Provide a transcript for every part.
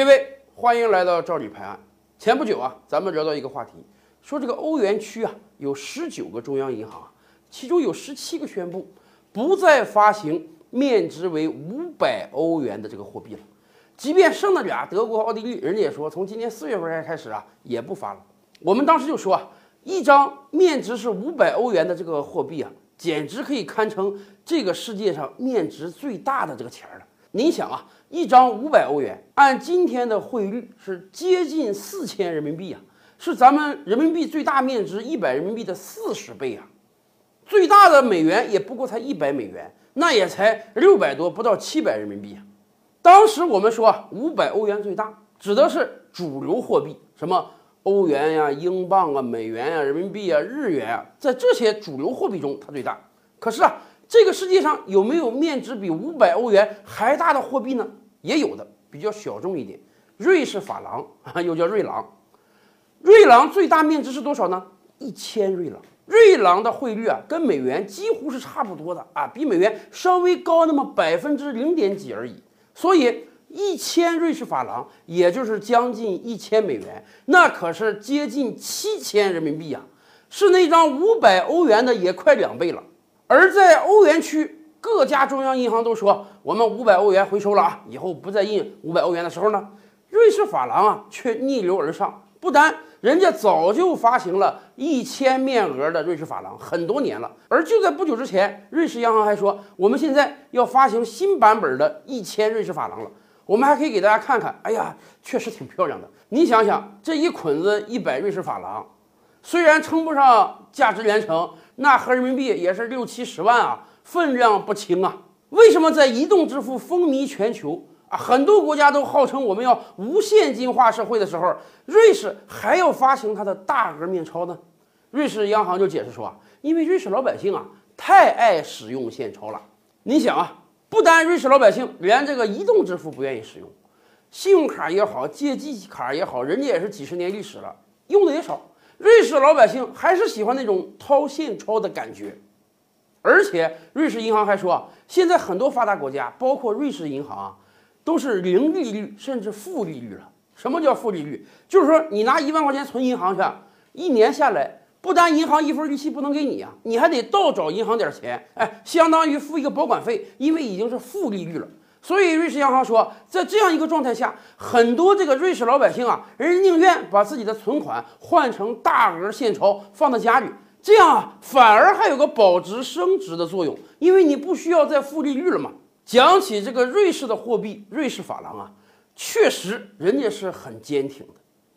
各位，欢迎来到赵李排案。前不久啊，咱们聊到一个话题，说这个欧元区啊有十九个中央银行啊，其中有十七个宣布不再发行面值为五百欧元的这个货币了。即便剩那俩德国、奥地利，人家也说从今年四月份开始啊也不发了。我们当时就说啊，一张面值是五百欧元的这个货币啊，简直可以堪称这个世界上面值最大的这个钱了。您想啊，一张五百欧元，按今天的汇率是接近四千人民币啊，是咱们人民币最大面值一百人民币的四十倍啊。最大的美元也不过才一百美元，那也才六百多，不到七百人民币啊。当时我们说啊，五百欧元最大，指的是主流货币，什么欧元呀、英镑啊、美元呀、人民币啊、日元啊，在这些主流货币中它最大。可是啊。这个世界上有没有面值比五百欧元还大的货币呢？也有的，比较小众一点，瑞士法郎啊，又叫瑞郎。瑞郎最大面值是多少呢？一千瑞郎。瑞郎的汇率啊，跟美元几乎是差不多的啊，比美元稍微高那么百分之零点几而已。所以一千瑞士法郎，也就是将近一千美元，那可是接近七千人民币啊，是那张五百欧元的也快两倍了。而在欧元区，各家中央银行都说我们五百欧元回收了啊，以后不再印五百欧元的时候呢，瑞士法郎啊却逆流而上。不单人家早就发行了一千面额的瑞士法郎很多年了，而就在不久之前，瑞士央行还说我们现在要发行新版本的一千瑞士法郎了。我们还可以给大家看看，哎呀，确实挺漂亮的。你想想，这一捆子一百瑞士法郎，虽然称不上价值连城。那合人民币也是六七十万啊，分量不轻啊。为什么在移动支付风靡全球啊，很多国家都号称我们要无现金化社会的时候，瑞士还要发行它的大额面钞呢？瑞士央行就解释说啊，因为瑞士老百姓啊太爱使用现钞了。你想啊，不单瑞士老百姓，连这个移动支付不愿意使用，信用卡也好，借记卡也好，人家也是几十年历史了，用的也少。瑞士老百姓还是喜欢那种掏现钞的感觉，而且瑞士银行还说，现在很多发达国家，包括瑞士银行，都是零利率甚至负利率了。什么叫负利率？就是说你拿一万块钱存银行去，一年下来，不单银行一分利息不能给你啊，你还得倒找银行点钱，哎，相当于付一个保管费，因为已经是负利率了。所以，瑞士央行说，在这样一个状态下，很多这个瑞士老百姓啊，人家宁愿把自己的存款换成大额现钞放在家里，这样啊，反而还有个保值升值的作用，因为你不需要再付利率了嘛。讲起这个瑞士的货币，瑞士法郎啊，确实人家是很坚挺的。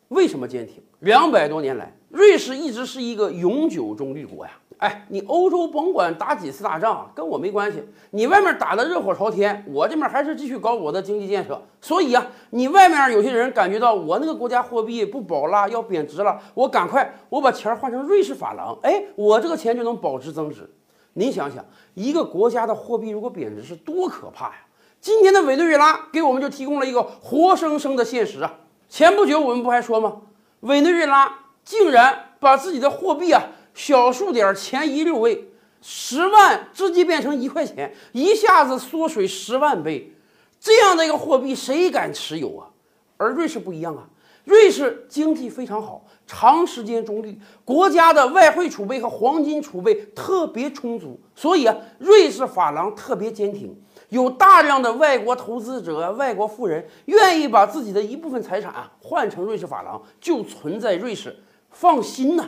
为什么坚挺？两百多年来，瑞士一直是一个永久中立国呀。哎，你欧洲甭管打几次大仗，跟我没关系。你外面打的热火朝天，我这边还是继续搞我的经济建设。所以啊，你外面有些人感觉到我那个国家货币不保了，要贬值了，我赶快我把钱换成瑞士法郎，哎，我这个钱就能保值增值。您想想，一个国家的货币如果贬值是多可怕呀！今天的委内瑞拉给我们就提供了一个活生生的现实啊。前不久我们不还说吗？委内瑞拉竟然把自己的货币啊。小数点前一六位，十万直接变成一块钱，一下子缩水十万倍，这样的一个货币谁敢持有啊？而瑞士不一样啊，瑞士经济非常好，长时间中立，国家的外汇储备和黄金储备特别充足，所以啊，瑞士法郎特别坚挺，有大量的外国投资者、外国富人愿意把自己的一部分财产啊换成瑞士法郎，就存在瑞士，放心呐。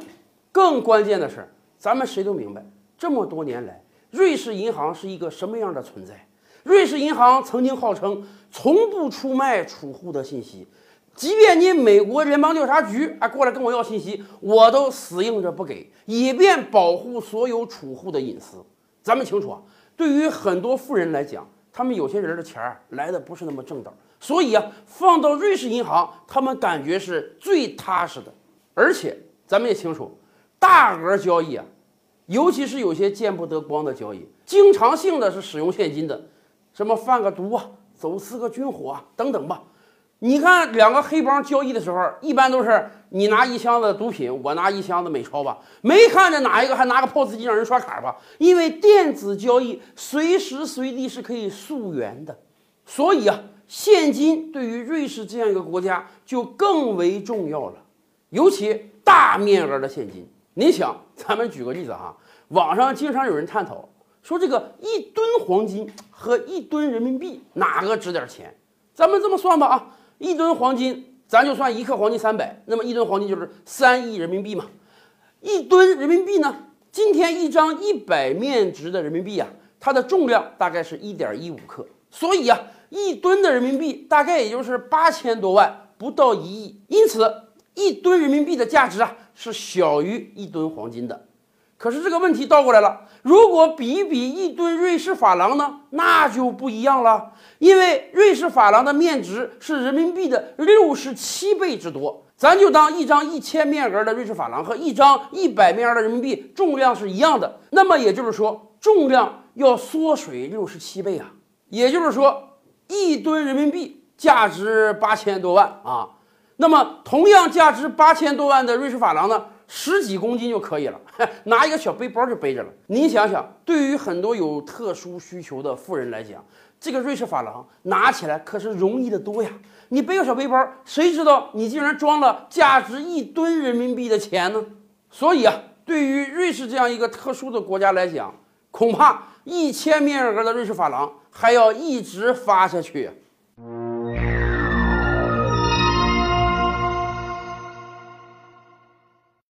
更关键的是，咱们谁都明白，这么多年来，瑞士银行是一个什么样的存在？瑞士银行曾经号称从不出卖储户的信息，即便你美国联邦调查局啊过来跟我要信息，我都死硬着不给，以便保护所有储户的隐私。咱们清楚啊，对于很多富人来讲，他们有些人的钱来的不是那么正道，所以啊，放到瑞士银行，他们感觉是最踏实的。而且咱们也清楚。大额交易啊，尤其是有些见不得光的交易，经常性的是使用现金的，什么贩个毒啊、走私个军火啊等等吧。你看两个黑帮交易的时候，一般都是你拿一箱子毒品，我拿一箱子美钞吧，没看着哪一个还拿个 POS 机让人刷卡吧？因为电子交易随时随地是可以溯源的，所以啊，现金对于瑞士这样一个国家就更为重要了，尤其大面额的现金。你想，咱们举个例子哈，网上经常有人探讨说，这个一吨黄金和一吨人民币哪个值点钱？咱们这么算吧啊，一吨黄金，咱就算一克黄金三百，那么一吨黄金就是三亿人民币嘛。一吨人民币呢，今天一张一百面值的人民币啊，它的重量大概是一点一五克，所以啊。一吨的人民币大概也就是八千多万，不到一亿，因此一吨人民币的价值啊是小于一吨黄金的。可是这个问题倒过来了，如果比一比一吨瑞士法郎呢，那就不一样了，因为瑞士法郎的面值是人民币的六十七倍之多。咱就当一张一千面额的瑞士法郎和一张一百面额的人民币重量是一样的，那么也就是说重量要缩水六十七倍啊，也就是说。一吨人民币价值八千多万啊，那么同样价值八千多万的瑞士法郎呢，十几公斤就可以了，拿一个小背包就背着了。您想想，对于很多有特殊需求的富人来讲，这个瑞士法郎拿起来可是容易的多呀。你背个小背包，谁知道你竟然装了价值一吨人民币的钱呢？所以啊，对于瑞士这样一个特殊的国家来讲，恐怕一千面额的瑞士法郎。还要一直发下去。